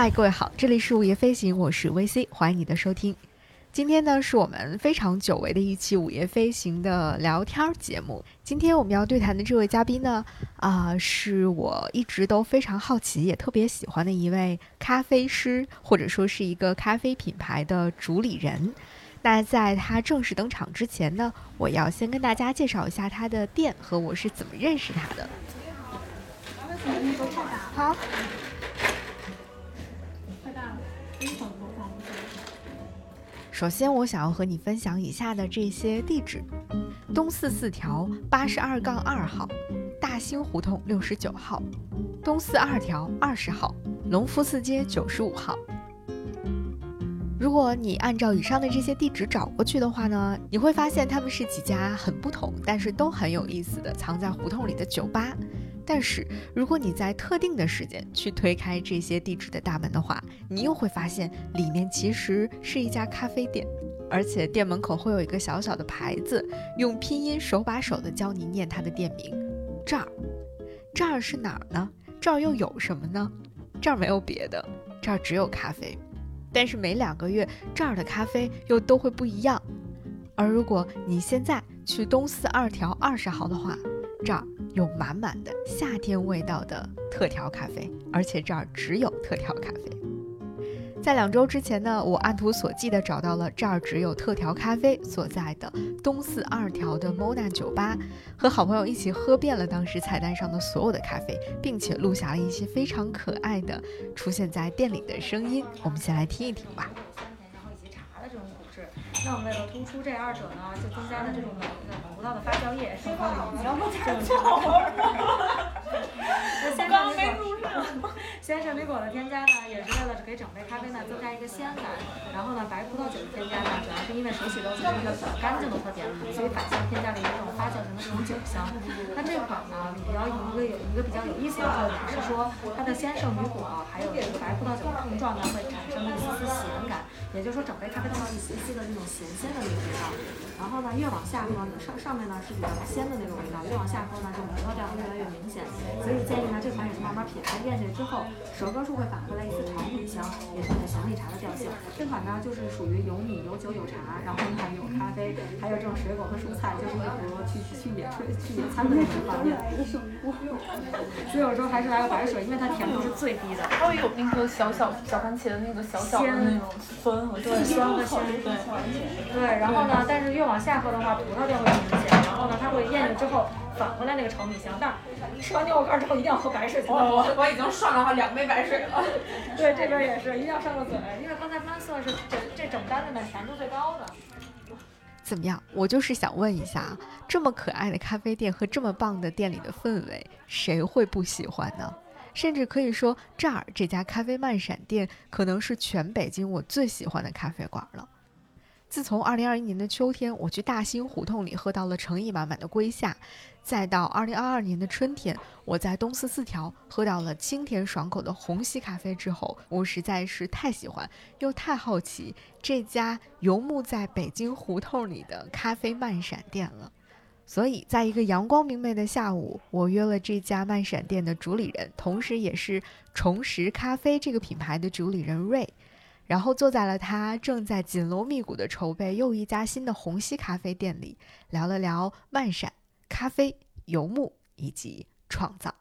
嗨，各位好，这里是午夜飞行，我是 VC，欢迎你的收听。今天呢，是我们非常久违的一期午夜飞行的聊天节目。今天我们要对谈的这位嘉宾呢，啊，是我一直都非常好奇也特别喜欢的一位咖啡师，或者说是一个咖啡品牌的主理人。那在他正式登场之前呢，我要先跟大家介绍一下他的店和我是怎么认识他的。你好。首先，我想要和你分享以下的这些地址：东四四条八十二杠二号，大兴胡同六十九号，东四二条二十号，隆福寺街九十五号。如果你按照以上的这些地址找过去的话呢，你会发现他们是几家很不同，但是都很有意思的藏在胡同里的酒吧。但是，如果你在特定的时间去推开这些地址的大门的话，你又会发现里面其实是一家咖啡店，而且店门口会有一个小小的牌子，用拼音手把手的教你念它的店名。这儿，这儿是哪儿呢？这儿又有什么呢？这儿没有别的，这儿只有咖啡。但是每两个月这儿的咖啡又都会不一样。而如果你现在去东四二条二十号的话，这儿。有满满的夏天味道的特调咖啡，而且这儿只有特调咖啡。在两周之前呢，我按图索骥地找到了这儿只有特调咖啡所在的东四二条的 Mona 酒吧，和好朋友一起喝遍了当时菜单上的所有的咖啡，并且录下了一些非常可爱的出现在店里的声音。我们先来听一听吧。那我们为了突出这二者呢，就增加了这种葡葡萄的发酵液，升高了这种茶。那鲜橙莓果，鲜橙莓果的添加呢，也是为了给整杯咖啡呢增加一个鲜感。然后呢，白葡萄酒的添加呢，主要是因为水洗豆子是一个比较干净的特点，所以反向添加了一种发酵型的这种酒香。那这款呢，比较一个有一个比较有意思的特点是说，它的鲜圣女果还有这个白葡萄酒的碰撞呢，会产生一丝丝咸感，也就是说整杯咖啡都有一丝丝的这种咸鲜的那个味道。然后呢，越往下喝，上上面呢是比较鲜的那种味道，越往下喝呢，这种葡萄调会越来越明显。所以建议呢，这款也是慢慢品，咽下去之后，舌根处会反回来一丝桃米香，也是很祥蜜茶的调性。这款呢，就是属于有米、有酒、有茶，然后呢有咖啡，还有这种水果和蔬菜，就是一壶去去野炊、去野餐的那种画面。所以有时候还是来个白水，因为它甜度是最低的。它会有那个小小小番茄的那个小小的那种酸和对酸和鲜对对，然后呢，但是越往下喝的话，葡萄就会明显，然后呢，它会咽下之后。返回来那个炒米香，但是吃完牛肉干之后一定要喝白水才能喝。我我已经上了两杯白水了。对，这边也是一定要上个嘴，因为刚才曼色是这这整单子的甜度最高的。怎么样？我就是想问一下，这么可爱的咖啡店和这么棒的店里的氛围，谁会不喜欢呢？甚至可以说，这儿这家咖啡漫闪店可能是全北京我最喜欢的咖啡馆了。自从二零二一年的秋天，我去大兴胡同里喝到了诚意满满的龟夏，再到二零二二年的春天，我在东四四条喝到了清甜爽口的虹吸咖啡之后，我实在是太喜欢又太好奇这家游牧在北京胡同里的咖啡漫闪店了。所以，在一个阳光明媚的下午，我约了这家漫闪店的主理人，同时也是重拾咖啡这个品牌的主理人瑞。然后坐在了他正在紧锣密鼓的筹备又一家新的虹吸咖啡店里，聊了聊漫闪咖啡、游牧以及创造。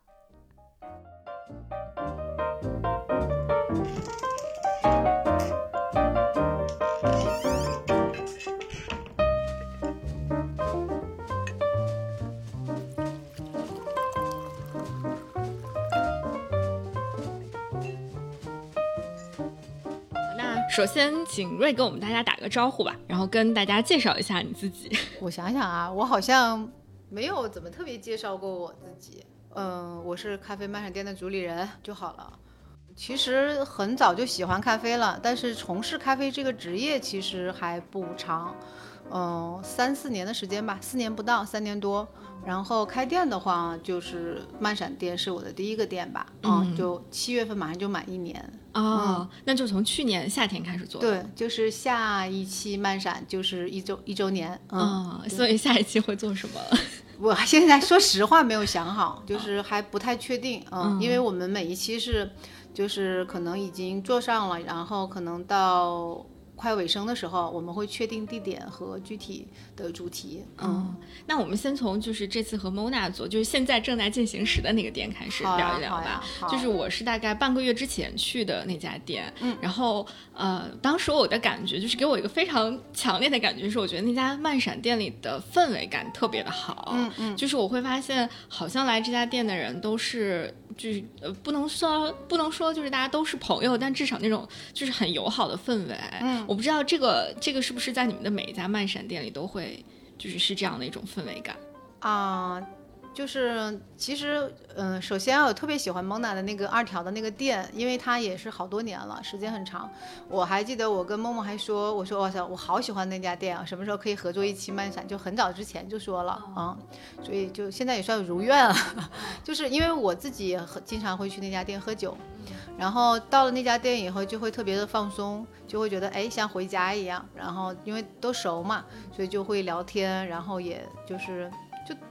首先，请瑞跟我们大家打个招呼吧，然后跟大家介绍一下你自己。我想想啊，我好像没有怎么特别介绍过我自己。嗯，我是咖啡漫闪店的主理人就好了。其实很早就喜欢咖啡了，但是从事咖啡这个职业其实还不长。嗯，三四年的时间吧，四年不到，三年多。然后开店的话，就是慢闪店是我的第一个店吧。嗯，就七月份马上就满一年。哦，那就从去年夏天开始做。对，就是下一期慢闪就是一周一周年。嗯，所以下一期会做什么？我现在说实话没有想好，就是还不太确定。嗯，因为我们每一期是。就是可能已经做上了，然后可能到。快尾声的时候，我们会确定地点和具体的主题。嗯，那我们先从就是这次和 Mona 做，就是现在正在进行时的那个店开始聊一聊吧。就是我是大概半个月之前去的那家店，嗯，然后呃，当时我的感觉就是给我一个非常强烈的感觉，是我觉得那家漫闪店里的氛围感特别的好。嗯嗯，就是我会发现，好像来这家店的人都是。就是呃，不能说不能说，就是大家都是朋友，但至少那种就是很友好的氛围。嗯，我不知道这个这个是不是在你们的每一家漫闪店里都会，就是是这样的一种氛围感啊。就是其实，嗯，首先我特别喜欢蒙娜的那个二条的那个店，因为它也是好多年了，时间很长。我还记得我跟梦梦还说，我说哇塞，我好喜欢那家店啊，什么时候可以合作一期漫闪？就很早之前就说了啊，所以就现在也算如愿了。就是因为我自己也经常会去那家店喝酒，然后到了那家店以后就会特别的放松，就会觉得哎像回家一样。然后因为都熟嘛，所以就会聊天，然后也就是。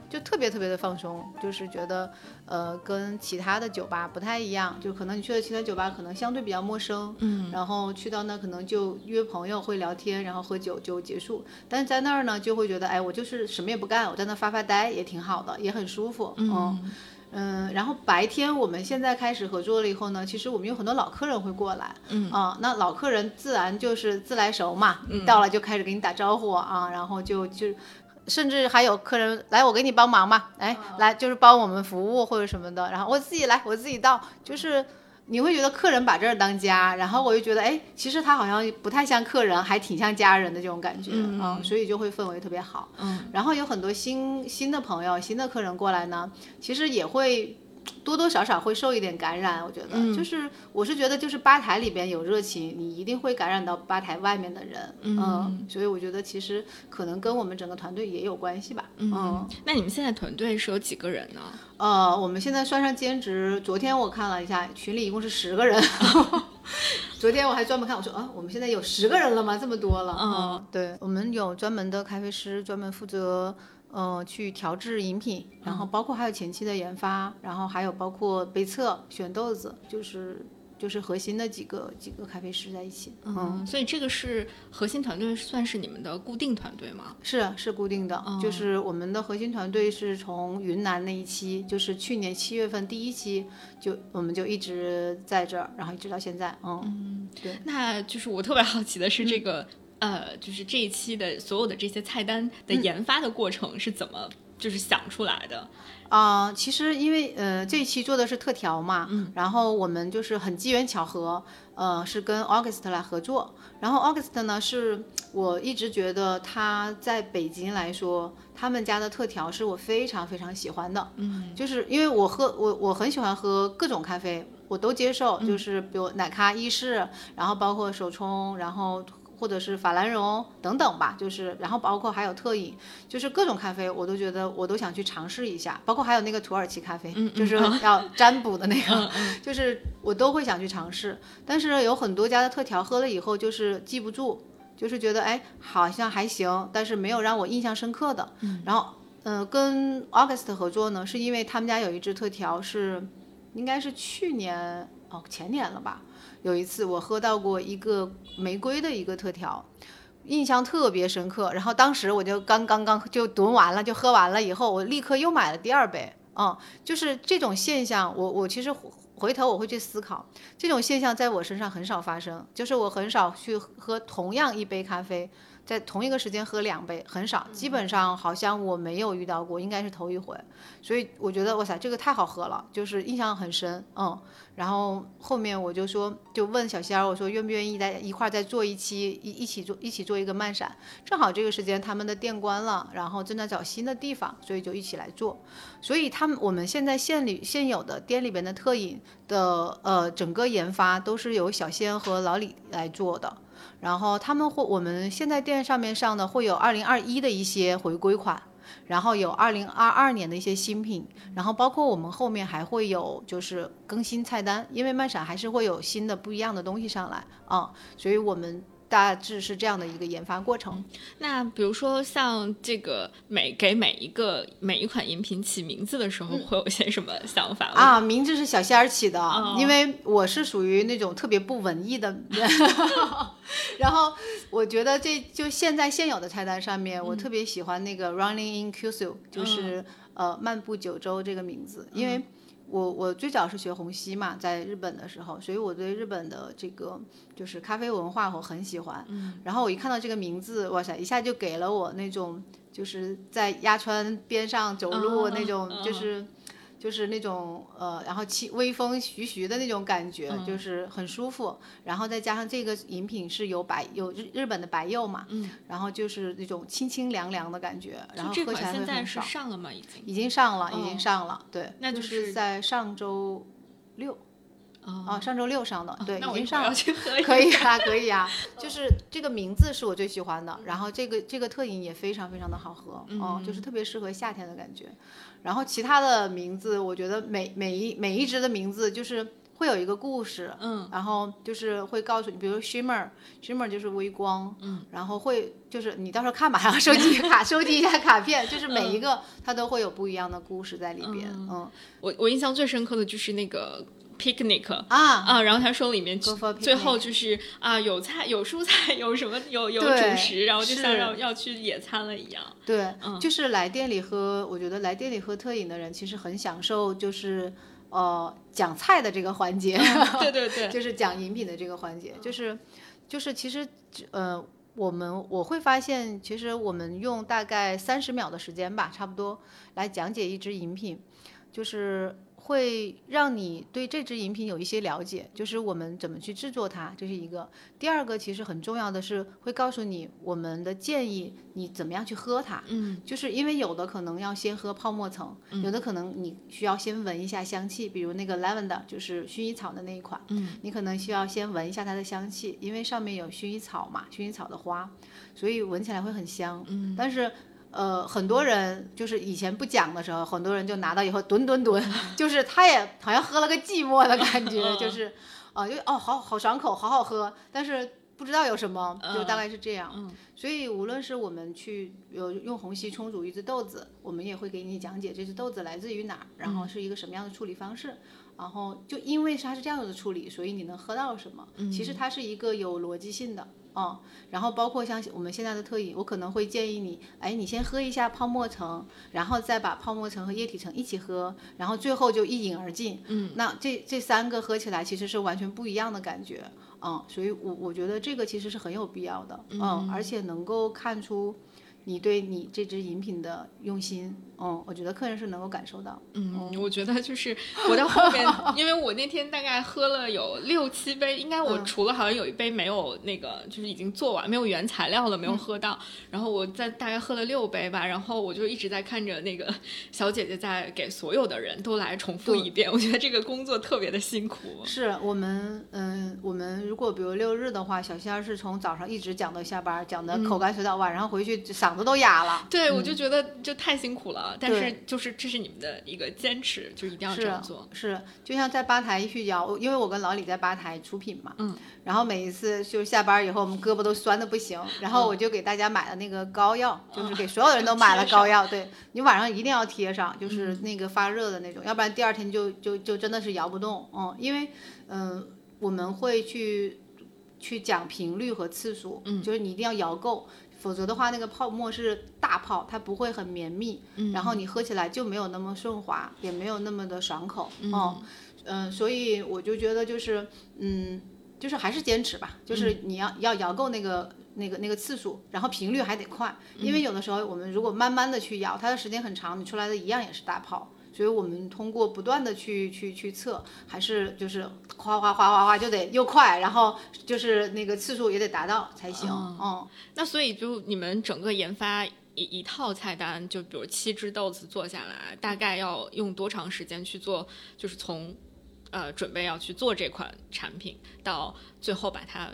就就特别特别的放松，就是觉得，呃，跟其他的酒吧不太一样，就可能你去的其他酒吧可能相对比较陌生，嗯，然后去到那可能就约朋友会聊天，然后喝酒就结束，但是在那儿呢就会觉得，哎，我就是什么也不干，我在那发发呆也挺好的，也很舒服，嗯嗯，然后白天我们现在开始合作了以后呢，其实我们有很多老客人会过来，嗯啊，那老客人自然就是自来熟嘛，到了就开始给你打招呼啊，然后就就。甚至还有客人来，我给你帮忙吧，哎，来就是帮我们服务或者什么的，然后我自己来，我自己倒，就是你会觉得客人把这儿当家，然后我就觉得，哎，其实他好像不太像客人，还挺像家人的这种感觉，嗯，所以就会氛围特别好，嗯，然后有很多新新的朋友、新的客人过来呢，其实也会。多多少少会受一点感染，我觉得，就是我是觉得，就是吧台里边有热情，你一定会感染到吧台外面的人，嗯，所以我觉得其实可能跟我们整个团队也有关系吧，嗯，那你们现在团队是有几个人呢？呃，我们现在算上兼职，昨天我看了一下群里一共是十个人，昨天我还专门看，我说啊，我们现在有十个人了吗？这么多了，嗯，对，我们有专门的咖啡师，专门负责。呃，去调制饮品，然后包括还有前期的研发，然后还有包括杯测、选豆子，就是就是核心的几个几个咖啡师在一起。嗯，所以这个是核心团队，算是你们的固定团队吗？是是固定的，就是我们的核心团队是从云南那一期，就是去年七月份第一期就我们就一直在这儿，然后一直到现在。嗯，对。那就是我特别好奇的是这个。呃，就是这一期的所有的这些菜单的研发的过程是怎么就是想出来的啊？其实因为呃这一期做的是特调嘛，嗯，然后我们就是很机缘巧合，呃，是跟 August 来合作。然后 August 呢，是我一直觉得他在北京来说，他们家的特调是我非常非常喜欢的，嗯，就是因为我喝我我很喜欢喝各种咖啡，我都接受，就是比如奶咖、意式，然后包括手冲，然后。或者是法兰绒等等吧，就是然后包括还有特饮，就是各种咖啡我都觉得我都想去尝试一下，包括还有那个土耳其咖啡，就是要占卜的那个，就是我都会想去尝试。但是有很多家的特调喝了以后就是记不住，就是觉得哎好像还行，但是没有让我印象深刻的。然后嗯，跟 August 合作呢，是因为他们家有一支特调是，应该是去年哦前年了吧。有一次我喝到过一个玫瑰的一个特调，印象特别深刻。然后当时我就刚刚刚就囤完了，就喝完了以后，我立刻又买了第二杯。嗯，就是这种现象，我我其实回头我会去思考，这种现象在我身上很少发生，就是我很少去喝同样一杯咖啡。在同一个时间喝两杯很少，基本上好像我没有遇到过，应该是头一回，所以我觉得哇塞，这个太好喝了，就是印象很深，嗯。然后后面我就说，就问小仙儿，我说愿不愿意在一块儿再做一期，一一起做一起做一个漫闪，正好这个时间他们的店关了，然后正在找新的地方，所以就一起来做。所以他们我们现在现里现有的店里边的特饮的呃整个研发都是由小仙和老李来做的。然后他们会，我们现在店上面上的会有二零二一的一些回归款，然后有二零二二年的一些新品，然后包括我们后面还会有就是更新菜单，因为漫闪还是会有新的不一样的东西上来啊，所以我们大致是这样的一个研发过程。那比如说像这个每给每一个每一款饮品起名字的时候，会有些什么想法吗？啊，名字是小仙儿起的，哦因为我是属于那种特别不文艺的人，然后我觉得这就现在现有的菜单上面，我特别喜欢那个 Running in Kyushu，就是、呃漫步九州这个名字，因为。我我最早是学虹吸嘛，在日本的时候，所以我对日本的这个就是咖啡文化我很喜欢。然后我一看到这个名字，哇塞，一下就给了我那种就是在鸭川边上走路哦那种，哦就是。就是那种呃，然后气微风徐徐的那种感觉，嗯就是很舒服。然后再加上这个饮品是有白有日日本的白柚嘛，嗯，然后就是那种清清凉凉的感觉，然后这喝起来会款现在是。上了吗？已经已经上了，已哦经上了，对，那就就是在上周六哦啊，上周六上的，对，已经上了。可以啊，可以啊，就是这个名字是我最喜欢的，然后这个这个特饮也非常非常的好喝，嗯，就是特别适合夏天的感觉。然后其他的名字，我觉得每每一每一只的名字就是会有一个故事，嗯，然后就是会告诉你，比如 shimmer，shimmer 就是微光，嗯，然后会就是你到时候看吧，然后收集卡收集一下卡片，就是每一个它都会有不一样的故事在里边，嗯。我我印象最深刻的就是那个 picnic 啊，啊，然后他说里面最后就是啊有菜有蔬菜有什么 有有主食，然后就像要要去野餐了一样。对，嗯。就是来店里喝，我觉得来店里喝特饮的人其实很享受，就是呃讲菜的这个环节，对对对，就是讲饮品的这个环节，就是就是其实呃我们我会发现，其实我们用大概三十秒的时间吧，差不多来讲解一支饮品，就是。会让你对这支饮品有一些了解，就是我们怎么去制作它，这是一个。第二个其实很重要的是会告诉你我们的建议，你怎么样去喝它。嗯，就是因为有的可能要先喝泡沫层，有的可能你需要先闻一下香气，比如那个 lavender 就是薰衣草的那一款，嗯，你可能需要先闻一下它的香气，因为上面有薰衣草嘛，薰衣草的花，所以闻起来会很香。嗯，但是。呃，很多人就是以前不讲的时候，很多人就拿到以后吨吨吨，就是他也好像喝了个寂寞的感觉，就是，啊、就哦，好好爽口，好好喝，但是不知道有什么，就大概是这样。所以无论是我们去有用虹吸冲煮一只豆子，我们也会给你讲解这只豆子来自于哪儿，然后是一个什么样的处理方式。然后就因为它是这样的处理，所以你能喝到什么？其实它是一个有逻辑性的。哦，然后包括像我们现在的特饮，我可能会建议你，哎，你先喝一下泡沫层，然后再把泡沫层和液体层一起喝，然后最后就一饮而尽。嗯，那这这三个喝起来其实是完全不一样的感觉。嗯，所以我我觉得这个其实是很有必要的。嗯，而且能够看出你对你这支饮品的用心。嗯，我觉得客人是能够感受到。嗯，我觉得就是我到后面，因为我那天大概喝了有六七杯，应该我除了好像有一杯没有那个，就是已经做完没有原材料了，没有喝到。然后我在大概喝了六杯吧，然后我就一直在看着那个小姐姐在给所有的人都来重复一遍。我觉得这个工作特别的辛苦。是我们，嗯，我们如果比如六日的话，小仙儿是从早上一直讲到下班，讲的口干舌燥，晚上回去嗓子都哑了。对，我就觉得就太辛苦了。但是就是这是你们的一个坚持，就一定要这样做。是，就像在吧台一去摇，因为我跟老李在吧台出品嘛，嗯，然后每一次就下班以后，我们胳膊都酸的不行，然后我就给大家买了那个膏药，就是给所有人都 买了膏药，对你晚上一定要贴上，就是那个发热的那种，要不然第二天就就就真的是摇不动，嗯，因为嗯、我们会去去讲频率和次数，嗯，就是你一定要摇够。否则的话，那个泡沫是大泡，它不会很绵密，然后你喝起来就没有那么顺滑，也没有那么的爽口，哦，嗯、所以我就觉得就是，嗯，就是还是坚持吧，就是你要、要摇够那个那个那个次数，然后频率还得快，因为有的时候我们如果慢慢的去摇，它的时间很长，你出来的一样也是大泡。所以我们通过不断的去去去测，还是就是哗哗哗哗哗就得又快，然后就是那个次数也得达到才行。嗯，那所以就你们整个研发一一套菜单，就比如七只豆子做下来，大概要用多长时间去做？就是从呃准备要去做这款产品到最后把它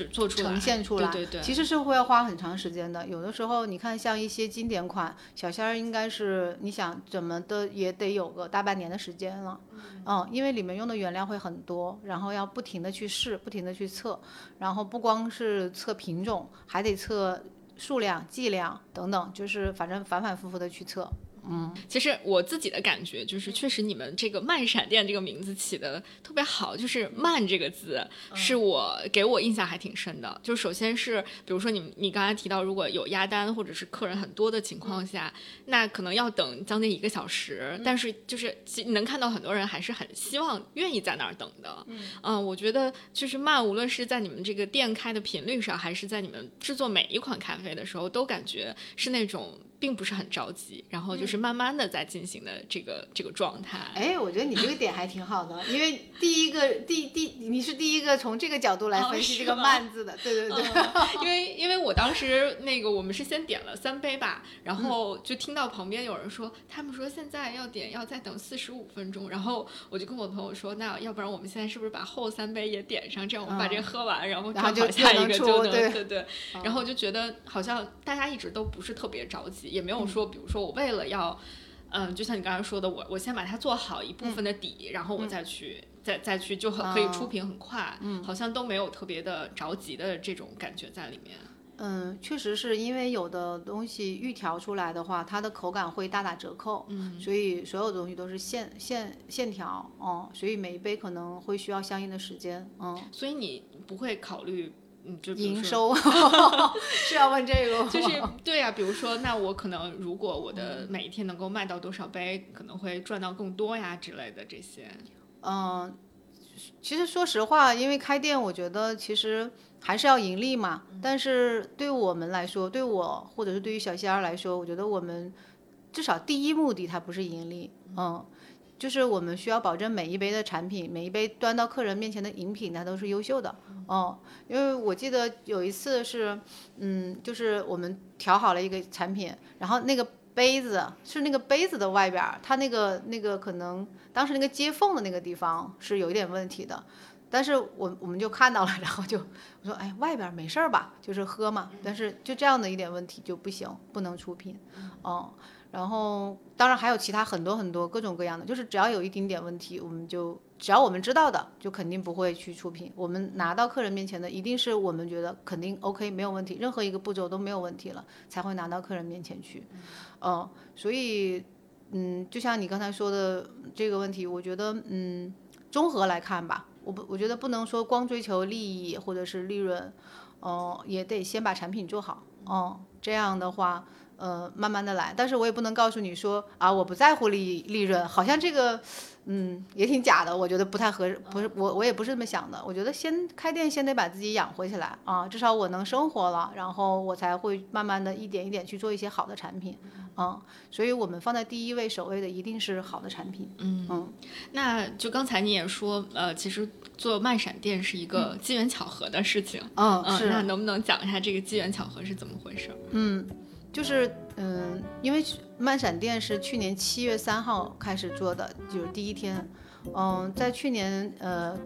就做出来呈现出来，对对对，其实是会要花很长时间的。有的时候你看像一些经典款，小仙儿应该是你想怎么的也得有个大半年的时间了，嗯，因为里面用的原料会很多，然后要不停的去试，不停的去测，然后不光是测品种，还得测数量、剂量等等，就是反正反反复复的去测。嗯，其实我自己的感觉就是，确实你们这个慢闪电这个名字起的特别好，就是“慢”这个字是我给我印象还挺深的。就首先是，比如说你你刚才提到，如果有压单或者是客人很多的情况下，那可能要等将近一个小时，但是就是其能看到很多人还是很希望愿意在那儿等的。嗯，我觉得就是慢，无论是在你们这个店开的频率上，还是在你们制作每一款咖啡的时候，都感觉是那种。并不是很着急，然后就是慢慢的在进行的这个、这个状态。哎，我觉得你这个点还挺好的，因为第一个第第你是第一个从这个角度来分析这个“慢”字的，对对对。因为因为我当时那个我们是先点了三杯吧，然后就听到旁边有人说，他们说现在要点要再等四十五分钟，然后我就跟我朋友说，那要不然我们现在是不是把后三杯也点上，这样我们把这个喝完，然后然后就下一个就能对对对，然后就觉得好像大家一直都不是特别着急。也没有说，比如说我为了要，嗯，就像你刚才说的，我我先把它做好一部分的底，然后我再去再再去就很可以出品很快，嗯，好像都没有特别的着急的这种感觉在里面。嗯，确实是因为有的东西预调出来的话，它的口感会大打折扣，嗯，所以所有东西都是现现现调，嗯，所以每一杯可能会需要相应的时间，嗯，所以你不会考虑。嗯，就营收 是要问这个，就是 对呀、比如说，那我可能如果我的每一天能够卖到多少杯，可能会赚到更多呀之类的这些。嗯，其实说实话，因为开店，我觉得其实还是要盈利嘛。但是对我们来说，对我或者是对于小仙儿来说，我觉得我们至少第一目的它不是盈利，嗯。就是我们需要保证每一杯的产品，每一杯端到客人面前的饮品，它都是优秀的。哦，因为我记得有一次是，嗯，就是我们调好了一个产品，然后那个杯子是那个杯子的外边，它那个那个可能当时那个接缝的那个地方是有一点问题的，但是我我们就看到了，然后就我说，哎，外边没事儿吧？就是喝嘛，但是就这样的一点问题就不行，不能出品。哦。然后，当然还有其他很多很多各种各样的，就是只要有一丁点问题，我们就只要我们知道的，就肯定不会去出品。我们拿到客人面前的，一定是我们觉得肯定 OK 没有问题，任何一个步骤都没有问题了，才会拿到客人面前去。嗯，所以，嗯，就像你刚才说的这个问题，我觉得，嗯，综合来看吧，我不，我觉得不能说光追求利益或者是利润，哦，也得先把产品做好。哦，这样的话。呃，慢慢的来，但是我也不能告诉你说啊，我不在乎利利润，好像这个，嗯，也挺假的，我觉得不太合适，不是我我也不是这么想的，我觉得先开店先得把自己养活起来啊，至少我能生活了，然后我才会慢慢的一点一点去做一些好的产品，嗯，所以我们放在第一位首位的一定是好的产品，嗯。嗯，那就刚才你也说，呃，其实做慢闪电是一个机缘巧合的事情，嗯，嗯，是，那能不能讲一下这个机缘巧合是怎么回事？嗯。就是嗯，因为慢闪电是去年七月三号开始做的，就是第一天。嗯，在去年呃，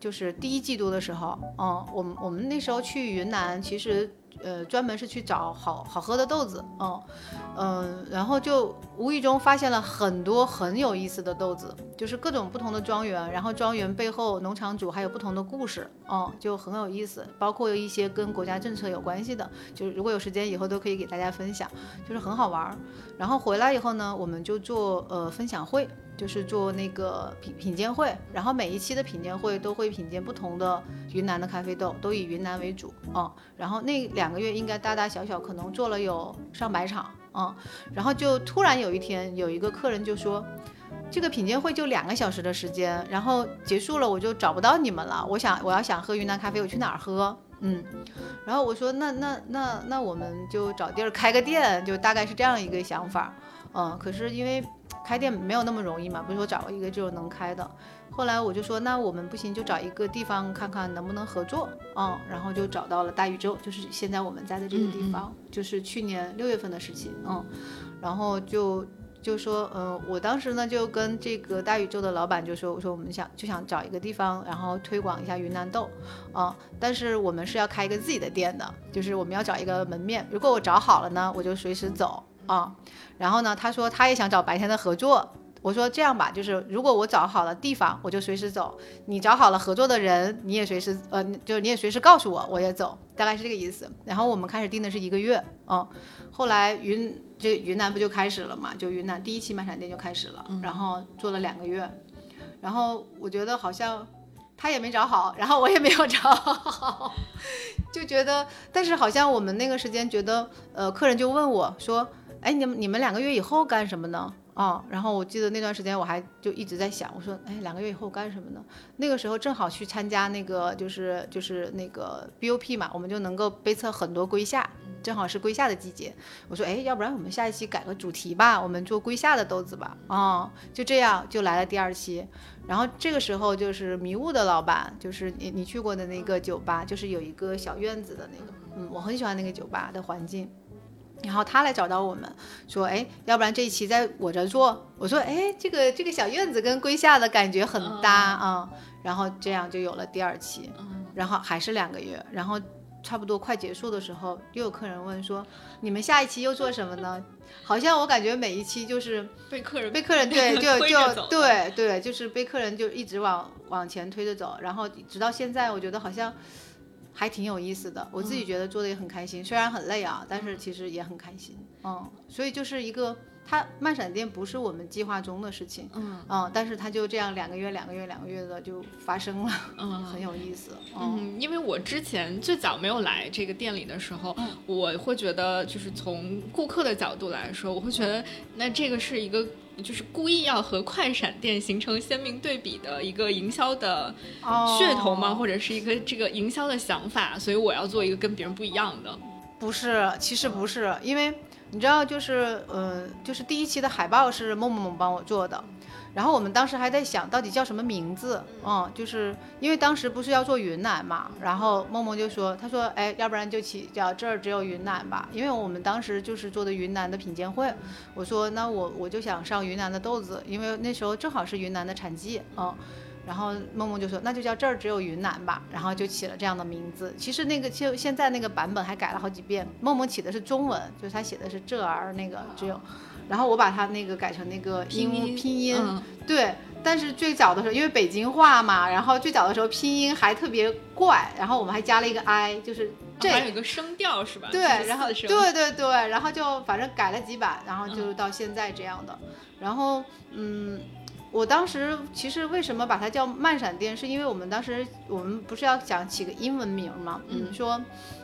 就是第一季度的时候，嗯，我们我们那时候去云南，其实呃专门是去找好好喝的豆子，嗯嗯，然后就无意中发现了很多很有意思的豆子，就是各种不同的庄园，然后庄园背后农场主还有不同的故事，嗯，就很有意思，包括有一些跟国家政策有关系的，就是如果有时间以后都可以给大家分享，就是很好玩。然后回来以后呢，我们就做呃分享会。就是做那个品品鉴会，然后每一期的品鉴会都会品鉴不同的云南的咖啡豆，都以云南为主啊。然后那两个月应该大大小小可能做了有上百场啊。然后就突然有一天有一个客人就说，这个品鉴会就两个小时的时间，然后结束了我就找不到你们了。我想我要想喝云南咖啡，我去哪儿喝？嗯，然后我说那那那那我们就找地儿开个店，就大概是这样一个想法。嗯，可是因为。开店没有那么容易嘛，不是说找一个就能开的。后来我就说，那我们不行，就找一个地方看看能不能合作。嗯，然后就找到了大宇宙，就是现在我们在的这个地方，就是去年六月份的事情。嗯，然后就就说，嗯、我当时呢就跟这个大宇宙的老板就说，我说我们想就想找一个地方，然后推广一下云南豆，啊、但是我们是要开一个自己的店的，就是我们要找一个门面。如果我找好了呢，我就随时走啊。然后呢，他说他也想找白天的合作。我说这样吧，就是如果我找好了地方，我就随时走；你找好了合作的人，你也随时呃，就是你也随时告诉我，我也走，大概是这个意思。然后我们开始定的是一个月，嗯，后来云这云南不就开始了嘛？就云南第一期漫闪店就开始了，然后做了两个月，然后我觉得好像他也没找好，然后我也没有找好，就觉得，但是好像我们那个时间觉得，呃，客人就问我说，哎，你们你们两个月以后干什么呢？啊、然后我记得那段时间我还就一直在想，我说，哎，两个月以后干什么呢？那个时候正好去参加那个就是就是那个 BOP 嘛，我们就能够杯测很多龟下，正好是龟下的季节。我说，哎，要不然我们下一期改个主题吧，我们做龟下的豆子吧。啊、就这样就来了第二期。然后这个时候就是迷雾的老板，就是你你去过的那个酒吧，就是有一个小院子的那个，嗯，我很喜欢那个酒吧的环境。然后他来找到我们，说：“哎，要不然这一期在我这儿做？”我说：“哎，这个这个小院子跟龟下的感觉很搭啊、然后这样就有了第二期，然后还是两个月，然后差不多快结束的时候，又有客人问说：“你们下一期又做什么呢？”好像我感觉每一期就是被客人被客人 对就就对对，就是被客人就一直往往前推着走，然后直到现在，我觉得好像还挺有意思的。我自己觉得做的也很开心，虽然很累啊，但是其实也很开心。嗯，所以就是一个。它慢闪电不是我们计划中的事情，嗯但是它就这样两个月、两个月、两个月的就发生了，嗯 很有意思。嗯嗯，因为我之前最早没有来这个店里的时候，嗯我会觉得，就是从顾客的角度来说，我会觉得那这个是一个。就是故意要和快闪店形成鲜明对比的一个营销的噱头吗？哦或者是一个这个营销的想法？所以我要做一个跟别人不一样的。不是，其实不是，因为你知道，就是呃，就是第一期的海报是梦梦帮我做的，然后我们当时还在想到底叫什么名字，嗯，就是因为当时不是要做云南嘛，然后梦梦就说，她说，哎，要不然就起叫这儿只有云南吧，因为我们当时就是做的云南的品鉴会，我说那我我就想上云南的豆子，因为那时候正好是云南的产季，嗯。然后梦梦就说：“那就叫这儿只有云南吧。”然后就起了这样的名字。其实那个就现在那个版本还改了好几遍。梦梦起的是中文，就是他写的是这儿那个只有，然后我把它那个改成那个英拼音拼音，嗯对。但是最早的时候，因为北京话嘛，然后最早的时候拼音还特别怪，然后我们还加了一个 i，就是这还有一个声调是吧？对，然后对对对，然后就反正改了几版，然后就到现在这样的。然后嗯，我当时其实为什么把它叫慢闪电，是因为我们当时我们不是要想起个英文名嘛，嗯，说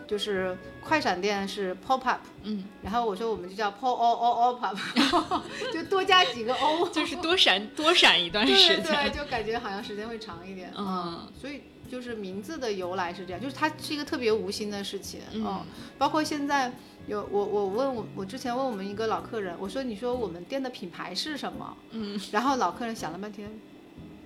就是快闪店是 pop up，嗯，然后我说我们就叫 pop o o o pop，就多加几个 o，就是多闪 多闪一段时间对，对。就感觉好像时间会长一点，嗯，所以就是名字的由来是这样，就是它是一个特别无心的事情，嗯包括现在有我我问我我之前问我们一个老客人，我说你说我们店的品牌是什么？嗯，然后老客人想了半天，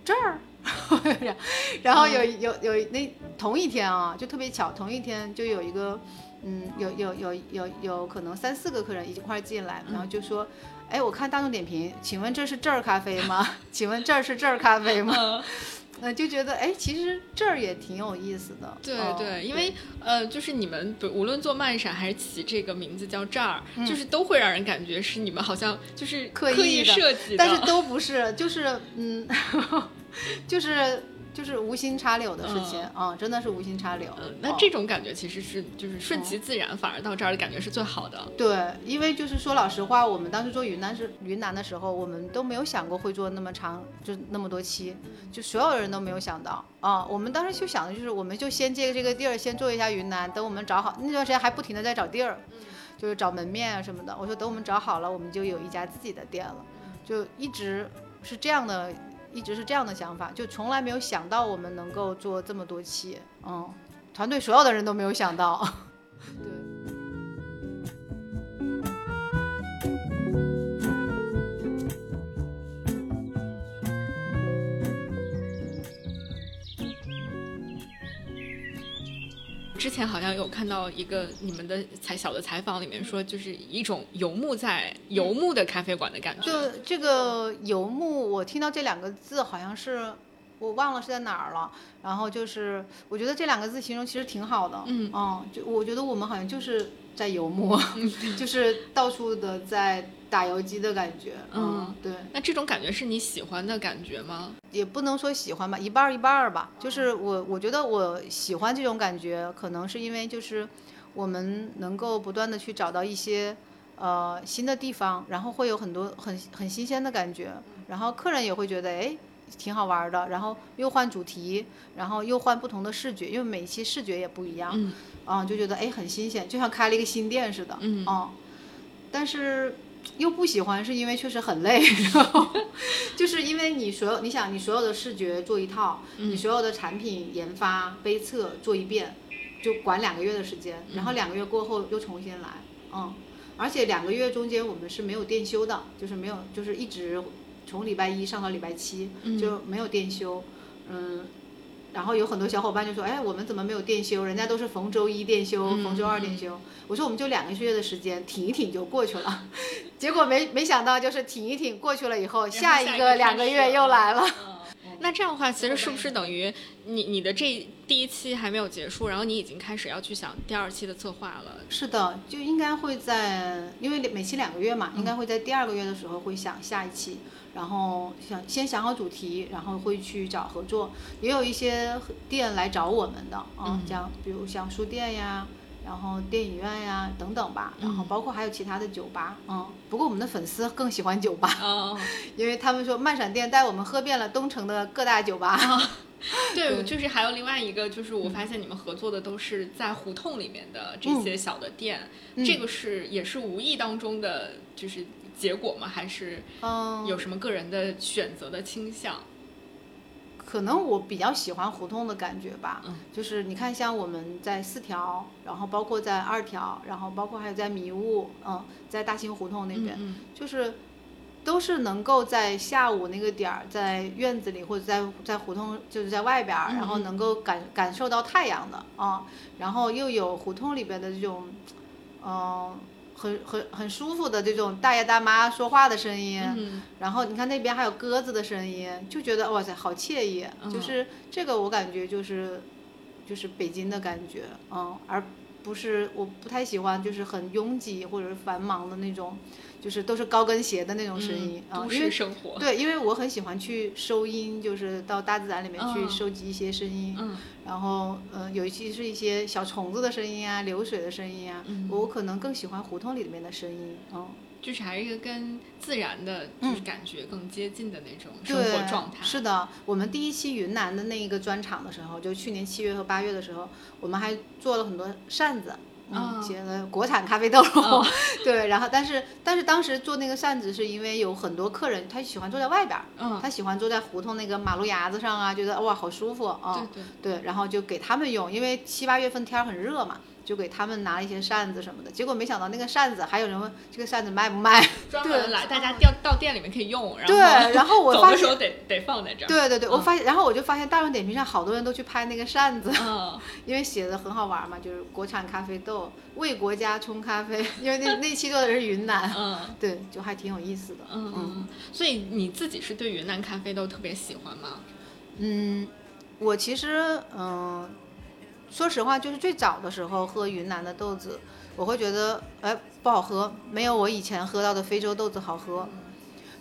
这儿。然后有有有那同一天啊，就特别巧，同一天就有一个，嗯，有有有有有可能三四个客人一块进来，然后就说，哎，我看大众点评，请问这是这儿咖啡吗？请问这儿是这儿咖啡吗？嗯呃，就觉得哎，其实这儿也挺有意思的。对哦对，因为呃，就是你们不无论做漫闪还是起这个名字叫这儿，就是都会让人感觉是你们好像就是嗯刻意设计的，但是都不是，就是嗯，就是就是无心插柳的事情啊、真的是无心插柳。嗯，那哦这种感觉其实是就是顺其自然，反而到这儿的感觉是最好的。对，因为就是说老实话，我们当时做云南是云南的时候，我们都没有想过会做那么长，就那么多期，就所有人都没有想到啊。我们当时就想的就是，我们就先借这个地儿，先做一下云南，等我们找好那段时间还不停的在找地儿，就是找门面啊什么的。我说等我们找好了，我们就有一家自己的店了，就一直是这样的，一直是这样的想法，就从来没有想到我们能够做这么多期，嗯，团队所有的人都没有想到，对。之前好像有看到一个你们的采小的采访里面说，就是一种游牧在游牧的咖啡馆的感觉。就这个游牧，我听到这两个字好像是我忘了是在哪儿了。然后就是我觉得这两个字形容其实挺好的。嗯就我觉得我们好像就是在游牧，就是到处的在打游击的感觉。嗯对，那这种感觉是你喜欢的感觉吗？也不能说喜欢吧，一半儿一半儿吧。就是我我觉得我喜欢这种感觉，可能是因为就是我们能够不断的去找到一些呃新的地方，然后会有很多很很新鲜的感觉，然后客人也会觉得哎挺好玩儿的，然后又换主题，然后又换不同的视觉，因为每一期视觉也不一样，嗯啊、就觉得哎很新鲜，就像开了一个新店似的，嗯哦，但是又不喜欢，是因为确实很累，然后就是因为你所有你想你所有的视觉做一套，你所有的产品研发杯测做一遍，就管两个月的时间，然后两个月过后又重新来，嗯，而且两个月中间我们是没有店休的，就是没有就是一直从礼拜一上到礼拜七就没有店休，嗯。然后有很多小伙伴就说：“哎，我们怎么没有店休？人家都是逢周一店休，逢周二店休。我说：“我们就两个月的时间，挺一挺就过去了。”结果没没想到，就是挺一挺过去了以后，下一个两个月又来了。那这样的话，其实是不是等于你你的这第一期还没有结束，然后你已经开始要去想第二期的策划了？是的，就应该会在，因为每期两个月嘛，应该会在第二个月的时候会想下一期，然后想先想好主题，然后会去找合作，也有一些店来找我们的啊，像比如像书店呀。然后电影院呀等等吧，然后包括还有其他的酒吧，嗯，不过我们的粉丝更喜欢酒吧，哦，因为他们说漫闪店带我们喝遍了东城的各大酒吧。对，就是还有另外一个，就是我发现你们合作的都是在胡同里面的这些小的店，这个是也是无意当中的，就是结果吗？还是嗯，有什么个人的选择的倾向？可能我比较喜欢胡同的感觉吧，嗯。就是你看，像我们在四条，然后包括在二条，然后包括还有在迷雾，嗯，在大兴胡同那边，嗯就是都是能够在下午那个点儿，在院子里或者在在胡同，就是在外边儿，然后能够感感受到太阳的啊、然后又有胡同里边的这种，嗯、很很很舒服的这种大爷大妈说话的声音，嗯然后你看那边还有鸽子的声音，就觉得哇塞，好惬意。嗯就是这个我感觉就是就是北京的感觉，嗯，而不是我不太喜欢就是很拥挤或者是繁忙的那种，就是都是高跟鞋的那种声音啊、都因为市生活。对，因为我很喜欢去收音，就是到大自然里面去嗯收集一些声音，嗯然后呃，尤其是一些小虫子的声音啊，流水的声音啊，嗯我可能更喜欢胡同里面的声音，嗯。就是还是一个跟自然的，就是感觉更接近的那种生，活状态。是的，我们第一期云南的那一个专场的时候，就去年七月和八月的时候，我们还做了很多扇子。嗯，哦写了国产咖啡豆，对，然后但是但是当时做那个扇子是因为有很多客人他喜欢坐在外边儿，嗯，他喜欢坐在胡同那个马路牙子上啊，觉得哇好舒服啊，对对，对，然后就给他们用，因为七八月份天儿很热嘛，就给他们拿了一些扇子什么的。结果没想到那个扇子，还有人问这个扇子卖不卖？专门来大家调到店里面可以用，然后对，然后我走发现，的时候得得放在这儿。对对对，我嗯发现，然后我就发现大众点评上好多人都去拍那个扇子，嗯，因为写的很好玩嘛，就是国产咖啡豆为国家冲咖啡，因为那那期做的是云南，嗯对，就还挺有意思的。嗯嗯，所以你自己是对云南咖啡豆特别喜欢吗？嗯，我其实嗯，说实话，就是最早的时候喝云南的豆子，我会觉得哎不好喝，没有我以前喝到的非洲豆子好喝。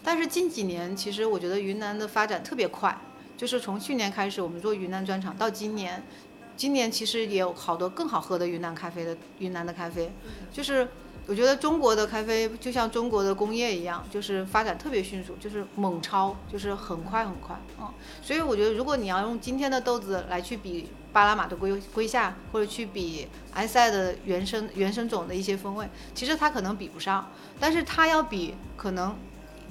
但是近几年，其实我觉得云南的发展特别快，就是从去年开始我们做云南专场到今年，今年其实也有好多更好喝的云南咖啡的云南的咖啡，就是。我觉得中国的咖啡就像中国的工业一样，就是发展特别迅速，就是猛超，就是很快很快，嗯。所以我觉得，如果你要用今天的豆子来去比巴拉马的龟龟下，或者去比埃塞的原生原生种的一些风味，其实它可能比不上，但是它要比可能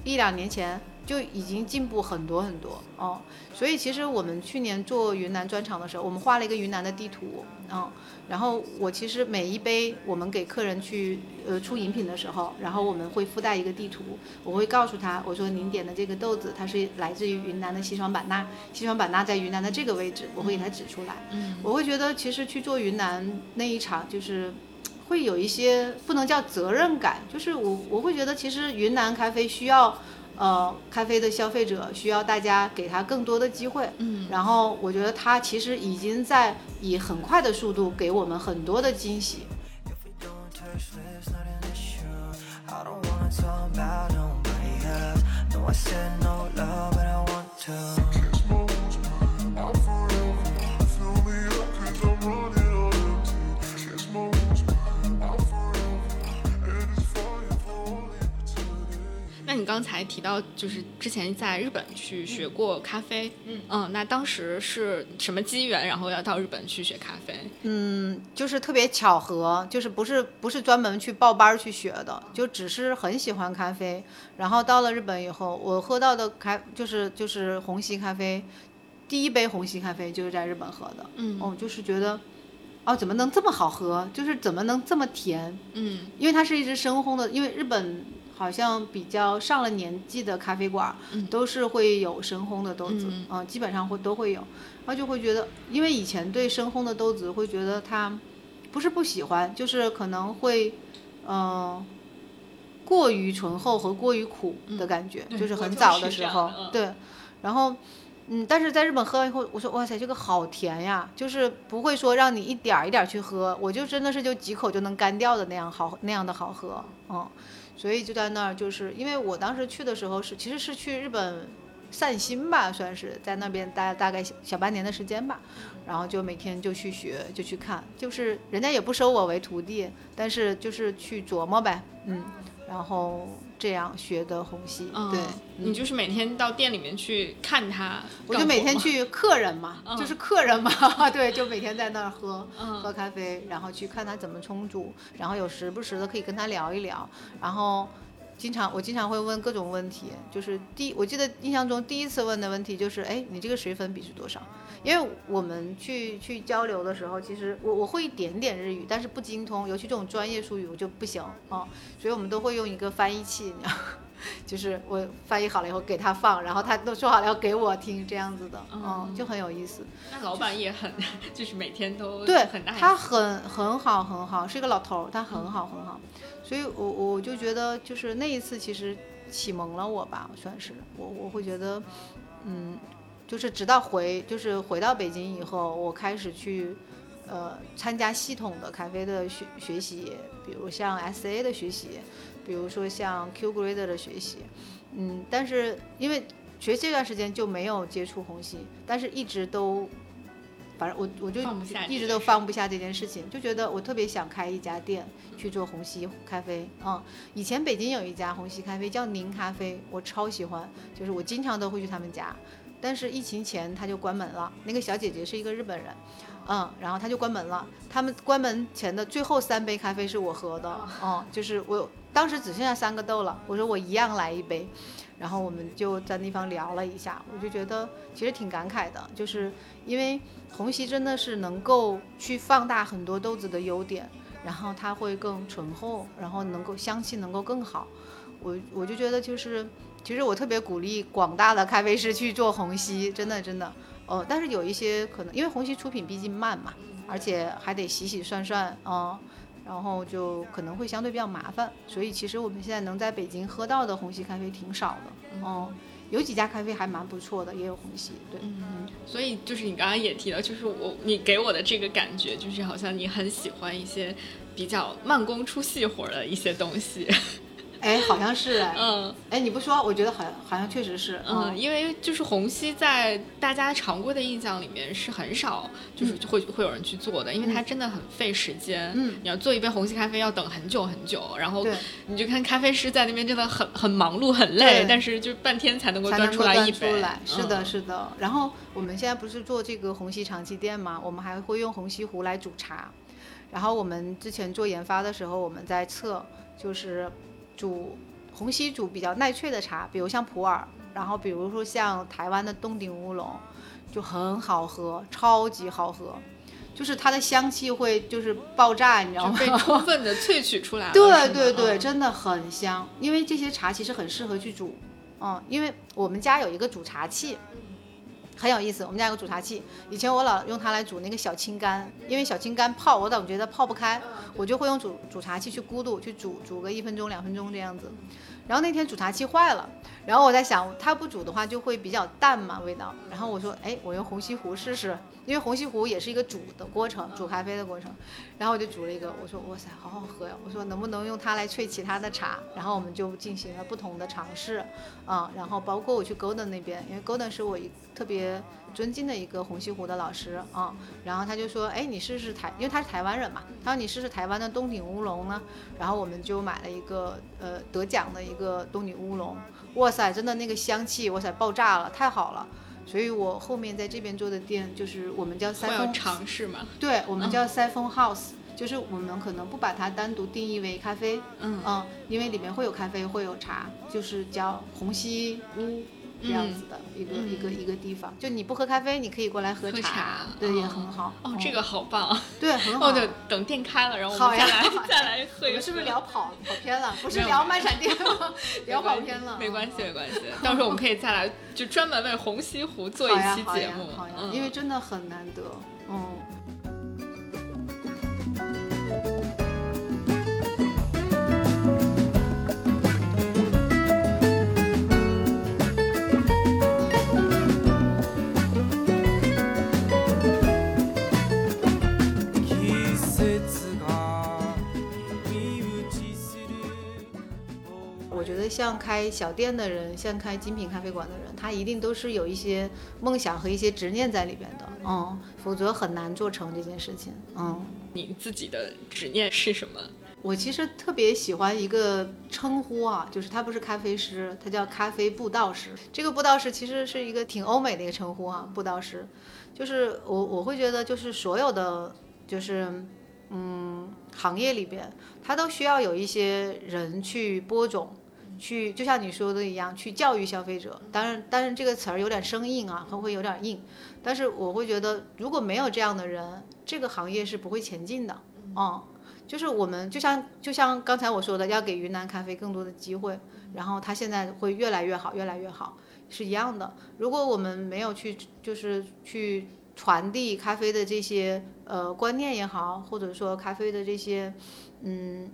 一两年前就已经进步很多很多哦。所以其实我们去年做云南专场的时候，我们画了一个云南的地图，嗯，然后我其实每一杯我们给客人去呃出饮品的时候，然后我们会附带一个地图，我会告诉他，我说您点的这个豆子它是来自于云南的西双版纳，西双版纳在云南的这个位置，我会给他指出来。嗯我会觉得其实去做云南那一场就是。会有一些不能叫责任感，就是我我会觉得其实云南咖啡需要，呃，咖啡的消费者需要大家给他更多的机会，嗯。然后我觉得他其实已经在以很快的速度给我们很多的惊喜。刚才提到，就是之前在日本去学过咖啡，嗯那当时是什么机缘，然后要到日本去学咖啡？嗯，就是特别巧合，就是不是不是专门去报班去学的，就只是很喜欢咖啡。然后到了日本以后，我喝到的咖就是就是虹吸咖啡，第一杯虹吸咖啡就是在日本喝的。嗯哦，就是觉得，哦，怎么能这么好喝？就是怎么能这么甜？嗯因为它是一支深烘的，因为日本好像比较上了年纪的咖啡馆，嗯。都是会有深烘的豆子，嗯嗯、基本上会都会有，然后就会觉得，因为以前对深烘的豆子会觉得它不是不喜欢，就是可能会，嗯、过于醇厚和过于苦的感觉，对就是很早的时候对，然后。嗯，但是在日本喝完以后，我说哇塞，这个好甜呀，就是不会说让你一点儿一点儿去喝，我就真的是就几口就能干掉的那样好那样的好喝，嗯，所以就在那儿，就是因为我当时去的时候是其实是去日本散心吧，算是在那边待大概小小半年的时间吧，然后就每天就去学，就去看，就是人家也不收我为徒弟，但是就是去琢磨呗，嗯，然后这样学的虹吸，嗯对，你就是每天到店里面去看它，我就每天去客人嘛，嗯。就是客人嘛，对，就每天在那儿喝、嗯。喝咖啡，然后去看他怎么冲煮，然后有时不时的可以跟他聊一聊，然后经常我经常会问各种问题，就是第我记得印象中第一次问的问题就是，哎，你这个水粉比是多少？因为我们去去交流的时候，其实我我会一点点日语，但是不精通，尤其这种专业术语我就不行啊、所以我们都会用一个翻译器，你知道。就是我翻译好了以后给他放，然后他都说好了要给我听，这样子的，嗯，就很有意思。那老板也很，就是每天都对很大，他很很好很好，是一个老头，他很好很好，所以我我就觉得就是那一次其实启蒙了我吧，算是我我会觉得，嗯，就是直到回就是回到北京以后，我开始去呃参加系统的咖啡的学学习，比如像 SA 的学习，比如说像 Q Grader 的学习，嗯，但是因为学这段时间就没有接触虹吸，但是一直都。反正我我就一直都放不下这件事情，就觉得我特别想开一家店去做虹吸咖啡。嗯，以前北京有一家虹吸咖啡叫宁咖啡，我超喜欢，就是我经常都会去他们家。但是疫情前他就关门了，那个小姐姐是一个日本人，嗯，然后他就关门了。他们关门前的最后三杯咖啡是我喝的，嗯，就是我当时只剩下三个豆了，我说我一样来一杯，然后我们就在那方聊了一下，我就觉得其实挺感慨的，就是因为虹吸真的是能够去放大很多豆子的优点，然后它会更醇厚，然后能够香气能够更好。我我就觉得就是，其实我特别鼓励广大的咖啡师去做虹吸，真的真的。呃，但是有一些可能因为虹吸出品毕竟慢嘛，而且还得洗洗涮涮，嗯、然后就可能会相对比较麻烦，所以其实我们现在能在北京喝到的虹吸咖啡挺少的，嗯、有几家咖啡还蛮不错的，也有虹吸，对，嗯，所以就是你刚刚也提到，就是我你给我的这个感觉，就是好像你很喜欢一些比较慢工出细活的一些东西。哎，好像是哎，嗯哎，你不说，我觉得好像好像确实是，嗯，因为就是虹吸在大家常规的印象里面是很少，就是会、会有人去做的，因为它真的很费时间。嗯你要做一杯虹吸咖啡要等很久很久，然后对你就看咖啡师在那边真的很很忙碌很累对，但是就半天才能够才端出来一杯。出来。是的，嗯是的。然后我们现在不是做这个虹吸长期店嘛，我们还会用虹吸壶来煮茶。然后我们之前做研发的时候，我们在测就是煮虹吸煮比较耐萃的茶，比如像普洱，然后比如说像台湾的洞顶乌龙，就很好喝，超级好喝，就是它的香气会就是爆炸，你知道吗？被充分的萃取出来了。对对对，嗯真的很香，因为这些茶其实很适合去煮，嗯，因为我们家有一个煮茶器，很有意思。我们家有个煮茶器，以前我老用它来煮那个小青柑，因为小青柑泡我总觉得泡不开，我就会用煮煮茶器去咕嘟去煮煮个一分钟两分钟这样子。然后那天煮茶器坏了，然后我在想，它不煮的话就会比较淡嘛味道。然后我说，哎，我用虹吸壶试试，因为虹西湖也是一个煮的过程，煮咖啡的过程。然后我就煮了一个，我说哇塞，好好喝呀！我说能不能用它来萃其他的茶？然后我们就进行了不同的尝试，啊、然后包括我去 Golden 那边，因为 Golden 是我一特别尊敬的一个虹西湖的老师啊、然后他就说，哎，你试试台，因为他是台湾人嘛，他说你试试台湾的东鼎乌龙呢。然后我们就买了一个呃得奖的一个东鼎乌龙，哇塞，真的那个香气，哇塞，爆炸了，太好了。所以我后面在这边做的店，就是我们叫会有三丰尝试嘛？对，我们叫 Siphon House，、就是我们可能不把它单独定义为咖啡，嗯因为里面会有咖啡，会有茶，就是叫虹吸屋这样子的一个、嗯一个一个地方。就你不喝咖啡，你可以过来喝喝茶对，也哦很好。哦，这个好棒！对很好。哦，等等店开了，然后我好呀们再来好呀 再来喝一个。我们是不是聊跑跑偏了？不是聊漫闪电吗？聊跑偏了。没关系，没关系。到时候我们可以再来，就专门为红西湖做一好呀好呀期节目。好呀，嗯因为真的很难得。像开小店的人，像开精品咖啡馆的人，他一定都是有一些梦想和一些执念在里边的，嗯，否则很难做成这件事情，嗯。你自己的执念是什么？我其实特别喜欢一个称呼啊，就是他不是咖啡师，他叫咖啡布道师。这个布道师其实是一个挺欧美的一个称呼啊，布道师，就是我我会觉得就是所有的就是嗯行业里边，他都需要有一些人去播种。去，就像你说的一样，去教育消费者。当然，但是这个词儿有点生硬啊，会会有点硬。但是我会觉得，如果没有这样的人，这个行业是不会前进的。嗯，就是我们就像就像刚才我说的，要给云南咖啡更多的机会，然后它现在会越来越好，越来越好，是一样的。如果我们没有去就是去传递咖啡的这些呃观念也好，或者说咖啡的这些嗯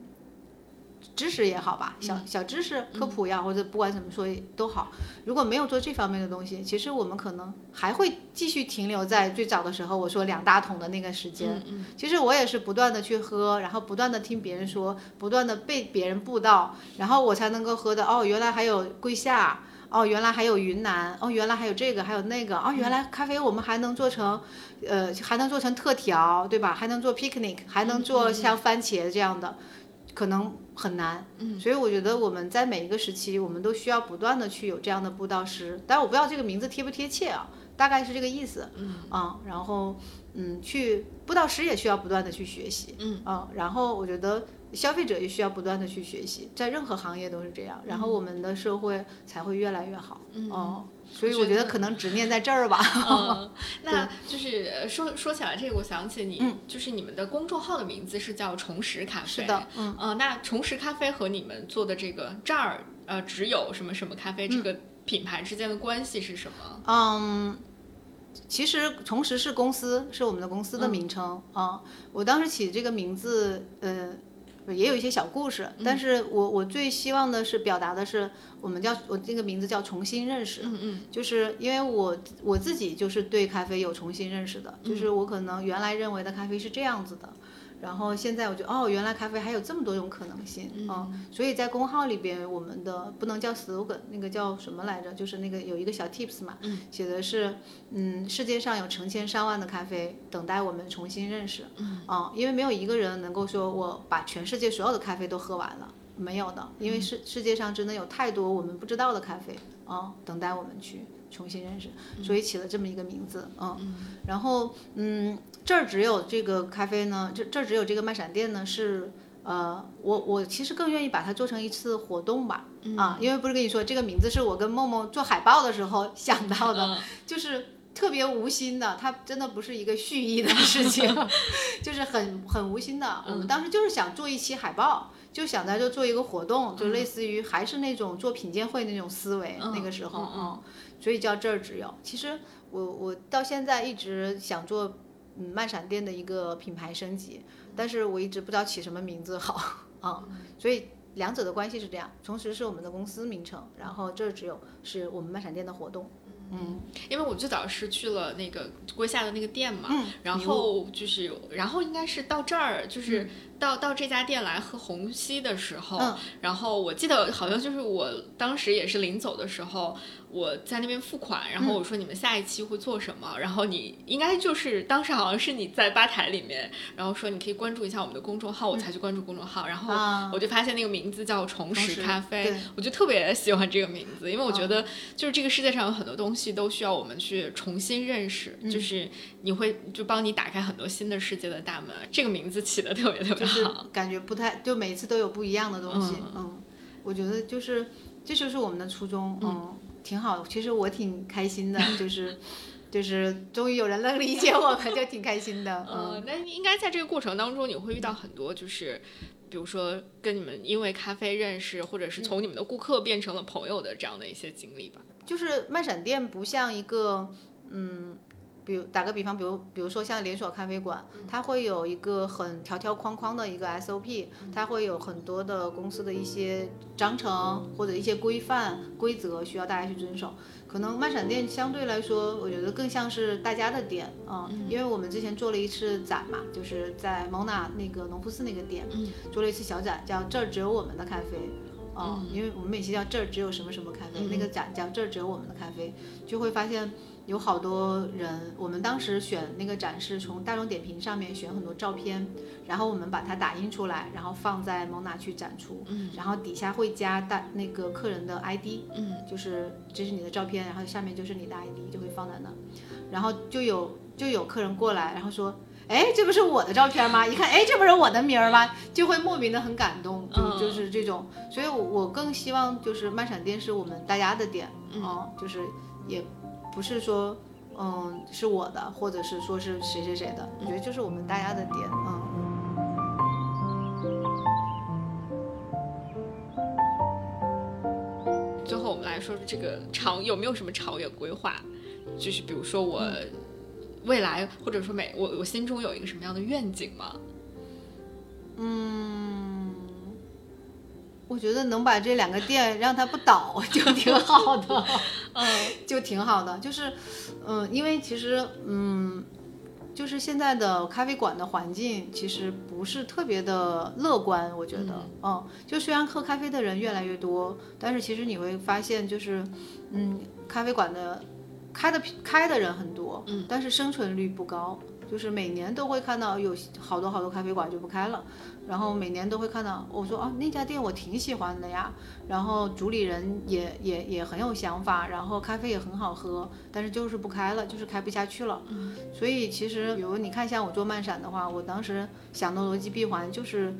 知识也好吧，小小知识科普呀，或者不管怎么说都好。如果没有做这方面的东西，其实我们可能还会继续停留在最早的时候，我说两大桶的那个时间。其实我也是不断的去喝，然后不断的听别人说，不断的被别人布道，然后我才能够喝的。哦，原来还有桂夏。哦，原来还有云南，哦，原来还有这个，还有那个，哦，原来咖啡我们还能做成，呃，还能做成特调，对吧？还能做 picnic，还能做像番茄这样的，可能很难。嗯，所以我觉得我们在每一个时期，我们都需要不断的去有这样的布道师，但我不知道这个名字贴不贴切啊，大概是这个意思。嗯啊，然后嗯，去布道师也需要不断的去学习。嗯啊，然后我觉得消费者也需要不断的去学习，在任何行业都是这样，然后我们的社会才会越来越好。嗯哦，所以我觉得可能执念在这儿吧。嗯，那就是呃说说起来这个，我想起你，就是你们的公众号的名字是叫重拾咖啡。是的，嗯，呃，那重拾咖啡和你们做的这个这儿呃只有什么什么咖啡这个品牌之间的关系是什么？嗯，其实重拾是公司，是我们的公司的名称啊、我当时起这个名字，呃，也有一些小故事，但是我我最希望的是表达的是，我们叫我这个名字叫重新认识，嗯嗯，就是因为我我自己就是对咖啡有重新认识的，就是我可能原来认为的咖啡是这样子的。然后现在我就哦，原来咖啡还有这么多种可能性啊、嗯所以在公号里边，我们的不能叫 slogan，那个叫什么来着？就是那个有一个小 tips 嘛，写的是嗯，世界上有成千上万的咖啡等待我们重新认识，嗯。啊、因为没有一个人能够说我把全世界所有的咖啡都喝完了，没有的，因为世世界上真的有太多我们不知道的咖啡啊、等待我们去重新认识，所以起了这么一个名字，嗯，然后嗯，这儿只有这个咖啡呢，这这儿只有这个卖闪电呢是。呃，我我其实更愿意把它做成一次活动吧，啊，因为不是跟你说这个名字是我跟梦梦做海报的时候想到的，嗯。就是特别无心的，它真的不是一个蓄意的事情，就是很很无心的。我们当时就是想做一期海报，就想在这做一个活动，就类似于还是那种做品鉴会那种思维，那个时候，嗯嗯所以叫这儿只有。其实我我到现在一直想做嗯漫闪电的一个品牌升级，但是我一直不知道起什么名字好啊、所以。两者的关系是这样，同时是我们的公司名称，然后这儿只有是我们漫闪电的活动，嗯，因为我最早是去了那个龟下的那个店嘛，嗯然后就是，然后应该是到这儿，就是到、到这家店来喝虹吸的时候，嗯。然后我记得好像就是我当时也是临走的时候，我在那边付款，然嗯。后我说你们下一期会做什么，然后你应该就是当时好像是你在吧台里面，然后说你可以关注一下我们的公众号，我才去关注公众号，然后啊。我就发现那个名字叫重拾拾咖啡，我就特别喜欢这个名字，因为我觉得就是这个世界上有很多东西都需要我们去重新认识，嗯。就是你会就帮你打开很多新的世界的大门。这个名字起的特别特别就是好，感觉不太，就每次都有不一样的东西。嗯。嗯，我觉得就是这就是我们的初衷，嗯，挺好。其实我挺开心的，就是就是终于有人能理解我们，就挺开心的。呃嗯，，那应该在这个过程当中，你会遇到很多就是。比如说，跟你们因为咖啡认识，或者是从你们的顾客变成了朋友的这样的一些经历吧。就是漫闪店不像一个，嗯。比如打个比方，比如比如说像连锁咖啡馆，它会有一个很条条框框的一个 SOP，它会有很多的公司的一些章程或者一些规范规则需要大家去遵守。可能漫闪店相对来说，我觉得更像是大家的店啊、嗯。因为我们之前做了一次展嘛，就是在蒙娜那个农夫寺那个店，做了一次小展，叫这儿只有我们的咖啡。啊、因为我们每期叫这儿只有什么什么咖啡，那个展叫这儿只有我们的咖啡，就会发现有好多人。我们当时选那个展示从大众点评上面选很多照片，然后我们把它打印出来，然后放在蒙娜去展出，然后底下会加大那个客人的 ID，嗯，就是这是你的照片，然后下面就是你的 ID，就会放在那，然后就有就有客人过来，然后说。哎，这不是我的照片吗？一看，哎，这不是我的名儿吗？就会莫名的很感动，就嗯就是这种。所以我，我更希望就是漫闪店是我们大家的店，嗯、就是也不是说，嗯，是我的，或者是说是谁谁谁的，我觉得就是我们大家的点，嗯。最后我们来说说这个长有没有什么长远规划？就是比如说我未来，或者说每我我心中有一个什么样的愿景吗？嗯，我觉得能把这两个店让它不倒就挺好的，嗯，就挺好的。就是，嗯，因为其实，嗯，就是现在的咖啡馆的环境其实不是特别的乐观，我觉得，嗯，就虽然喝咖啡的人越来越多，但是其实你会发现，就是，嗯，咖啡馆的开的开的人很多，嗯，但是生存率不高。就是每年都会看到有好多好多咖啡馆就不开了，然后每年都会看到，我说啊那家店我挺喜欢的呀，然后主理人也也也很有想法，然后咖啡也很好喝，但是就是不开了，就是开不下去了。所以其实比如你看像我做漫闪的话，我当时想的逻辑闭环就是，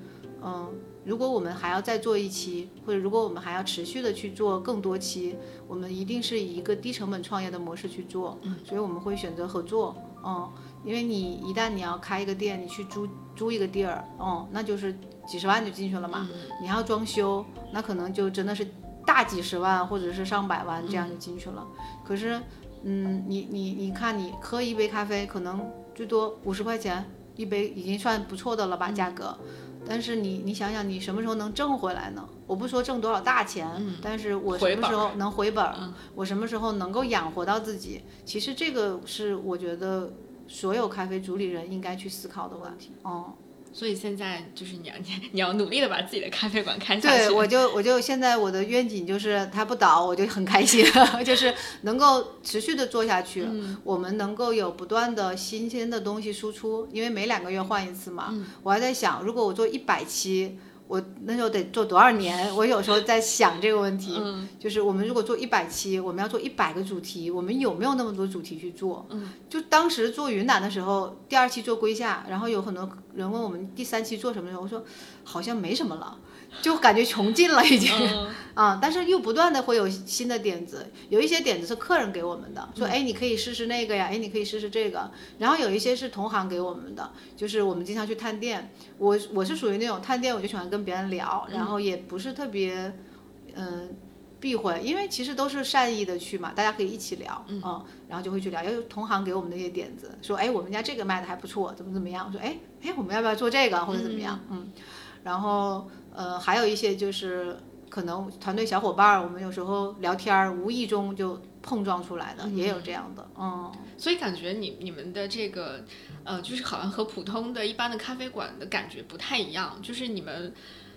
嗯。如果我们还要再做一期，或者如果我们还要持续的去做更多期，我们一定是以一个低成本创业的模式去做，所以我们会选择合作，嗯，因为你一旦你要开一个店，你去租租一个地儿，嗯，那就是几十万就进去了嘛，你还要装修，那可能就真的是大几十万或者是上百万这样就进去了。可是，嗯，你你你看，你喝一杯咖啡可能最多五十块钱一杯，已经算不错的了吧，价格。但是你你想想，你什么时候能挣回来呢？我不说挣多少大钱，但是我什么时候能回本儿？嗯我什么时候能够养活到自己？其实这个是我觉得所有咖啡主理人应该去思考的问题。哦、所以现在就是你要你你要努力的把自己的咖啡馆开下去。对，我就我就现在我的愿景就是它不倒，我就很开心，就是能够持续的做下去。我们能够有不断的新鲜的东西输出，因为每两个月换一次嘛。我还在想，如果我做一百期。我那时候得做多少年？我有时候在想这个问题，嗯就是我们如果做一百期，我们要做一百个主题，我们有没有那么多主题去做？嗯，就当时做云南的时候，第二期做归夏，然后有很多人问我们第三期做什么的时候，我说好像没什么了。就感觉穷尽了已经。嗯。啊、但是又不断的会有新的点子，有一些点子是客人给我们的，说哎你可以试试那个呀，哎你可以试试这个，然后有一些是同行给我们的，就是我们经常去探店，我我是属于那种探店我就喜欢跟别人聊，然后也不是特别嗯、避讳，因为其实都是善意的去嘛，大家可以一起聊，嗯，然后就会去聊，有同行给我们的一些点子，说哎我们家这个卖的还不错，怎么怎么样，我说哎哎我们要不要做这个或者怎么样，嗯然后呃还有一些就是可能团队小伙伴儿，我们有时候聊天儿无意中就碰撞出来的，也有这样的，嗯，所以感觉你你们的这个，呃，就是好像和普通的一般的咖啡馆的感觉不太一样，就是你们，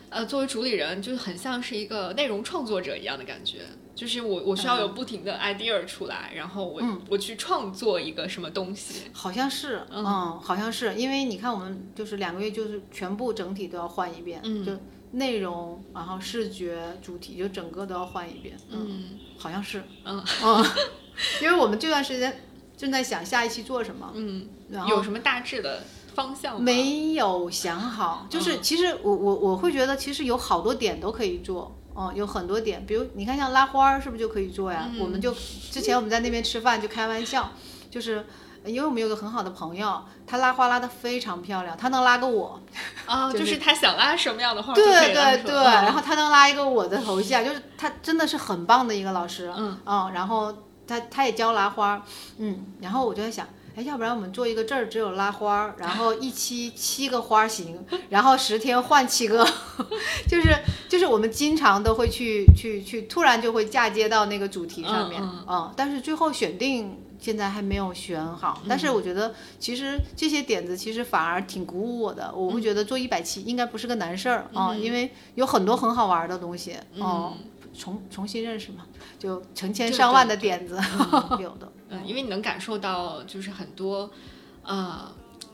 呃，作为主理人，就很像是一个内容创作者一样的感觉。就是我我需要有不停的 idea 出来，然后我、我去创作一个什么东西。好像是，嗯好像是，因为你看我们就是两个月就是全部整体都要换一遍，嗯就内容，然后视觉、主题就整个都要换一遍，嗯好像是，嗯嗯，因为我们这段时间正在想下一期做什么，嗯，然后有什么大致的方向吗？没有想好，就是其实我我我会觉得其实有好多点都可以做。哦，有很多点，比如你看像拉花儿是不是就可以做呀？我们就之前我们在那边吃饭就开玩笑，就是因为我们有个很好的朋友，他拉花拉的非常漂亮，他能拉个我，啊，就就是是他想拉什么样的画，对对对，然后他能拉一个我的头像，就是他真的是很棒的一个老师，嗯然后他他也教拉花，嗯，然后我就在想。哎，要不然我们做一个这儿只有拉花儿，然后一期七个花型，然后十天换七个，就是就是我们经常都会去去去，突然就会嫁接到那个主题上面，嗯嗯，但是最后选定现在还没有选好，但是我觉得其实这些点子其实反而挺鼓舞我的，我会觉得做一百期应该不是个难事儿啊、因为有很多很好玩的东西，哦、重重新认识嘛，就成千上万的点子 有的，嗯，因为你能感受到，就是很多，呃，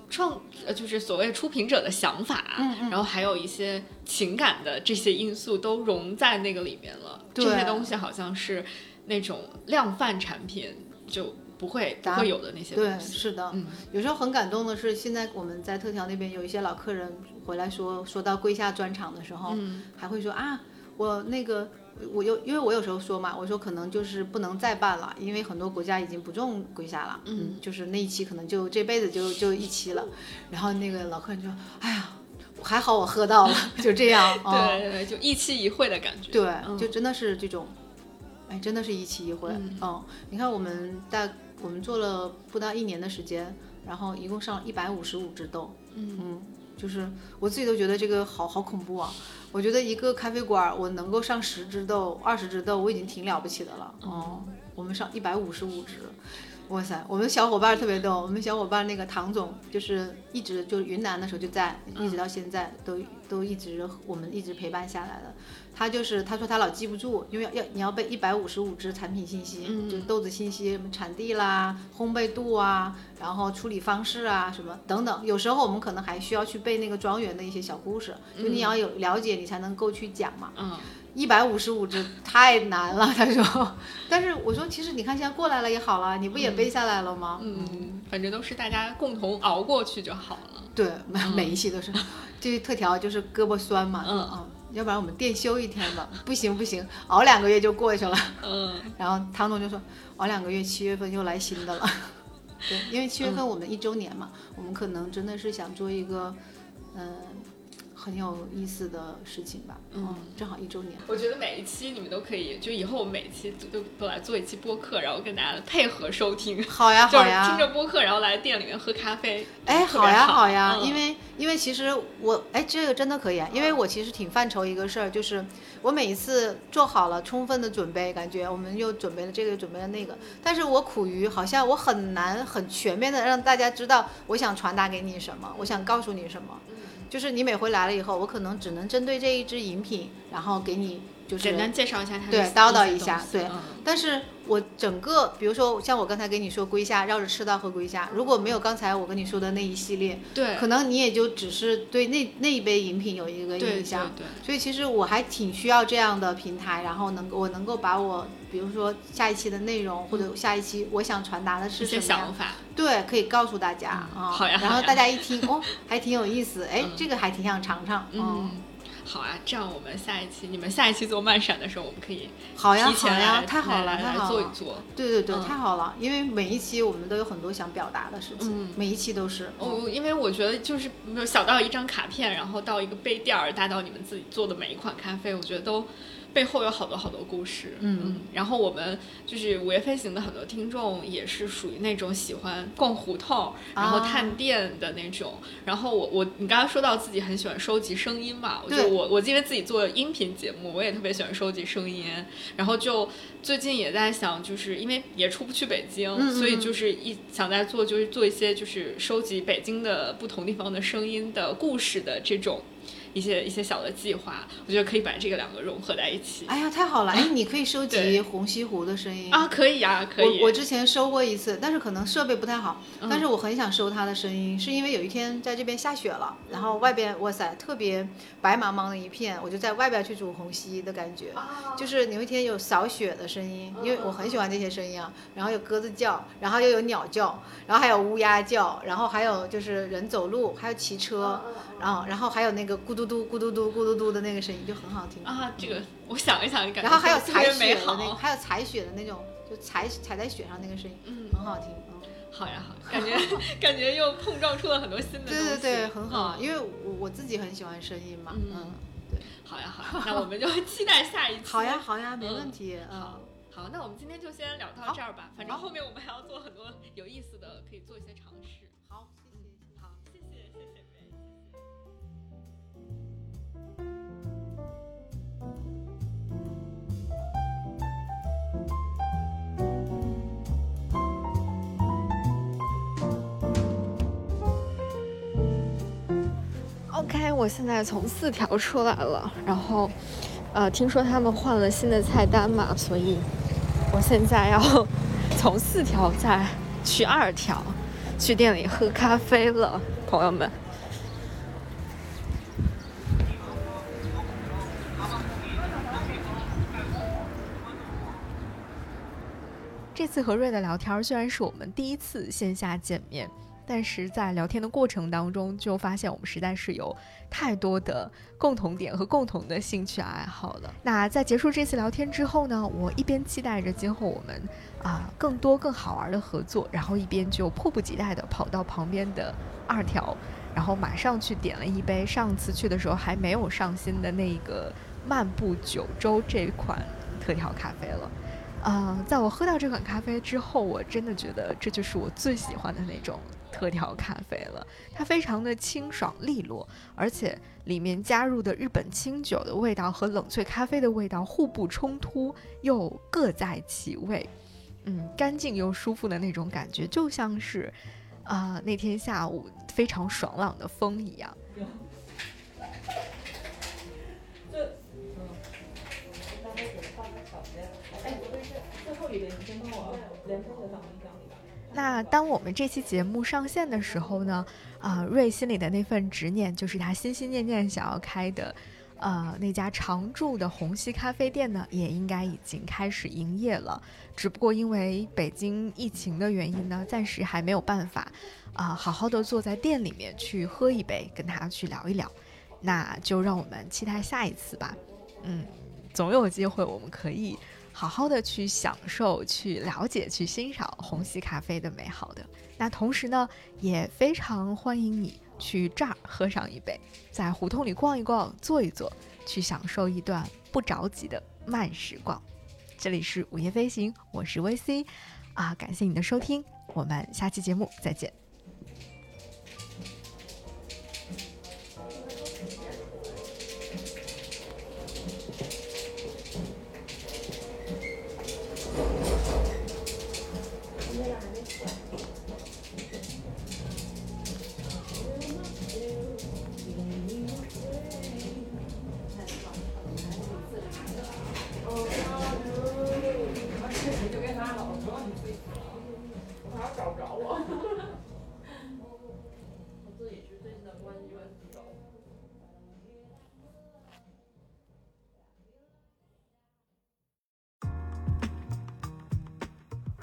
创，呃，就是所谓出品者的想法，嗯然后还有一些情感的这些因素都融在那个里面了。这些东西好像是那种量贩产品就不会会有的那些，东西。是的，嗯有时候很感动的是，现在我们在特调那边有一些老客人回来说，说到跪下专场的时候，嗯还会说啊，我那个我有，因为我有时候说嘛，我说可能就是不能再办了，因为很多国家已经不种龟虾了，嗯，就是那一期可能就这辈子就就一期了，然后那个老客人就说，哎呀，还好我喝到了，就这样，哦对对对，就一期一会的感觉。对，嗯就真的是这种，哎，真的是一期一会。嗯你看我们大我们做了不到一年的时间，然后一共上了一百五十五只豆。嗯就是我自己都觉得这个好好恐怖啊！我觉得一个咖啡馆儿我能够上十只豆、二十只豆，我已经挺了不起的了。哦，我们上一百五十五只。哇塞，我们小伙伴特别逗，我们小伙伴那个唐总就是一直就云南的时候就在，一直到现在都都一直我们一直陪伴下来的。他就是他说他老记不住，因为要要你要背一百五十五只产品信息，就是豆子信息，什么产地啦、烘焙度啊，然后处理方式啊，什么等等。有时候我们可能还需要去背那个庄园的一些小故事，就你要有了解，你才能够去讲嘛。嗯，一百五十五只太难了，他说。但是我说，其实你看现在过来了也好了，你不也背下来了吗？嗯，反正都是大家共同熬过去就好了。对，每每一期都是，这特调就是胳膊酸嘛，嗯啊，要不然我们店休一天吧，不行不行，熬两个月就过去了。嗯然后唐总就说，熬两个月，七月份又来新的了。对，因为七月份我们一周年嘛，我们可能真的是想做一个，嗯、很有意思的事情吧。嗯，正好一周年。我觉得每一期你们都可以，就以后我们每一期都都都来做一期播客，然后跟大家配合收听。好呀，好呀。听着播客，然后来店里面喝咖啡。哎，好呀，好好呀，嗯因为因为其实我哎，这个真的可以啊，因为我其实挺犯愁一个事儿，就是我每一次做好了充分的准备，感觉我们又准备了这个，又准备了那个，但是我苦于好像我很难很全面的让大家知道我想传达给你什么，我想告诉你什么。就是你每回来了以后，我可能只能针对这一支饮品，然后给你就是简单介绍一下它的对叨叨一下对嗯但是我整个，比如说像我刚才跟你说龟虾，绕着赤道喝龟虾，如果没有刚才我跟你说的那一系列，对可能你也就只是对那那一杯饮品有一个印象。对对所以其实我还挺需要这样的平台，然后能够我能够把我，比如说下一期的内容，或者下一期我想传达的是什么想法。对，可以告诉大家啊。好呀然后大家一听，哦，还挺有意思，哎，这个还挺想尝尝。嗯，好啊，这样我们下一期你们下一期做漫闪的时候，我们可以好呀提前好呀太好了来来太好了做一做。对对对，嗯太好了，因为每一期我们都有很多想表达的事情，嗯每一期都是。哦，因为我觉得就是没有小到一张卡片，然后到一个杯垫儿，大到你们自己做的每一款咖啡，我觉得都背后有好多好多故事。嗯。然后我们就是午夜飞行的很多听众也是属于那种喜欢逛胡同，然后啊探店的那种。然后我我你刚刚说到自己很喜欢收集声音嘛，我就对我我因为自己做音频节目，我也特别喜欢收集声音，然后就最近也在想，就是因为也出不去北京，所以就是一想在做就是做一些就是收集北京的不同地方的声音的故事的这种一些一些小的计划，我觉得可以把这个两个融合在一起。哎呀，太好了！哎，你可以收集红西湖的声音。啊，可以呀、可以。我我之前收过一次，但是可能设备不太好，嗯。但是我很想收它的声音，是因为有一天在这边下雪了，然后外边哇塞特别白茫茫的一片，我就在外边去煮红西的感觉，就是有一天有扫雪的声音，因为我很喜欢这些声音啊，然后有鸽子叫，然后又有鸟叫，然后还有乌鸦叫，然后还有就是人走路，还有骑车，然后然后还有那个咕嘟嘟咕嘟嘟咕嘟嘟的那个声音就很好听。啊，这个我想一想，感觉然后还有踩雪的那个，还有踩雪的那种，就踩踩在雪上那个声音，嗯，很好听。嗯好呀好，感觉 感觉又碰撞出了很多新的东西。对对对，很好，嗯因为我我自己很喜欢声音嘛。嗯对，好呀好呀，那我们就期待下一期。好 呀好呀，没嗯问题。嗯好，好，那我们今天就先聊到这儿吧。反正后面我们还要做很多有意思的，可以做一些尝 OK，我现在从四条出来了，然后，呃，听说他们换了新的菜单嘛，所以我现在要 从四条再去二条，去店里喝咖啡了，朋友们。这次和瑞的聊天儿虽然是我们第一次线下见面，但是在聊天的过程当中，就发现我们实在是有太多的共同点和共同的兴趣爱好了。那在结束这次聊天之后呢，我一边期待着今后我们啊、更多更好玩的合作，然后一边就迫不及待地跑到旁边的二条，然后马上去点了一杯上次去的时候还没有上新的那个漫步九州这款特调咖啡了。啊，在我喝到这款咖啡之后，我真的觉得这就是我最喜欢的那种特调咖啡了。它非常的清爽利落，而且里面加入的日本清酒的味道和冷萃咖啡的味道互不冲突，又各在其位。嗯，干净又舒服的那种感觉，就像是啊、那天下午非常爽朗的风一样。那当我们这期节目上线的时候呢，啊、瑞心里的那份执念，就是他心心念念想要开的，呃，那家常驻的虹吸咖啡店呢，也应该已经开始营业了。只不过因为北京疫情的原因呢，暂时还没有办法，啊、好好的坐在店里面去喝一杯，跟他去聊一聊。那就让我们期待下一次吧。嗯，总有机会我们可以好好的去享受、去了解、去欣赏虹吸咖啡的美好的。那同时呢，也非常欢迎你去这儿喝上一杯，在胡同里逛一逛、坐一坐，去享受一段不着急的慢时光。这里是午夜飞行，我是 VC，啊，感谢你的收听，我们下期节目再见。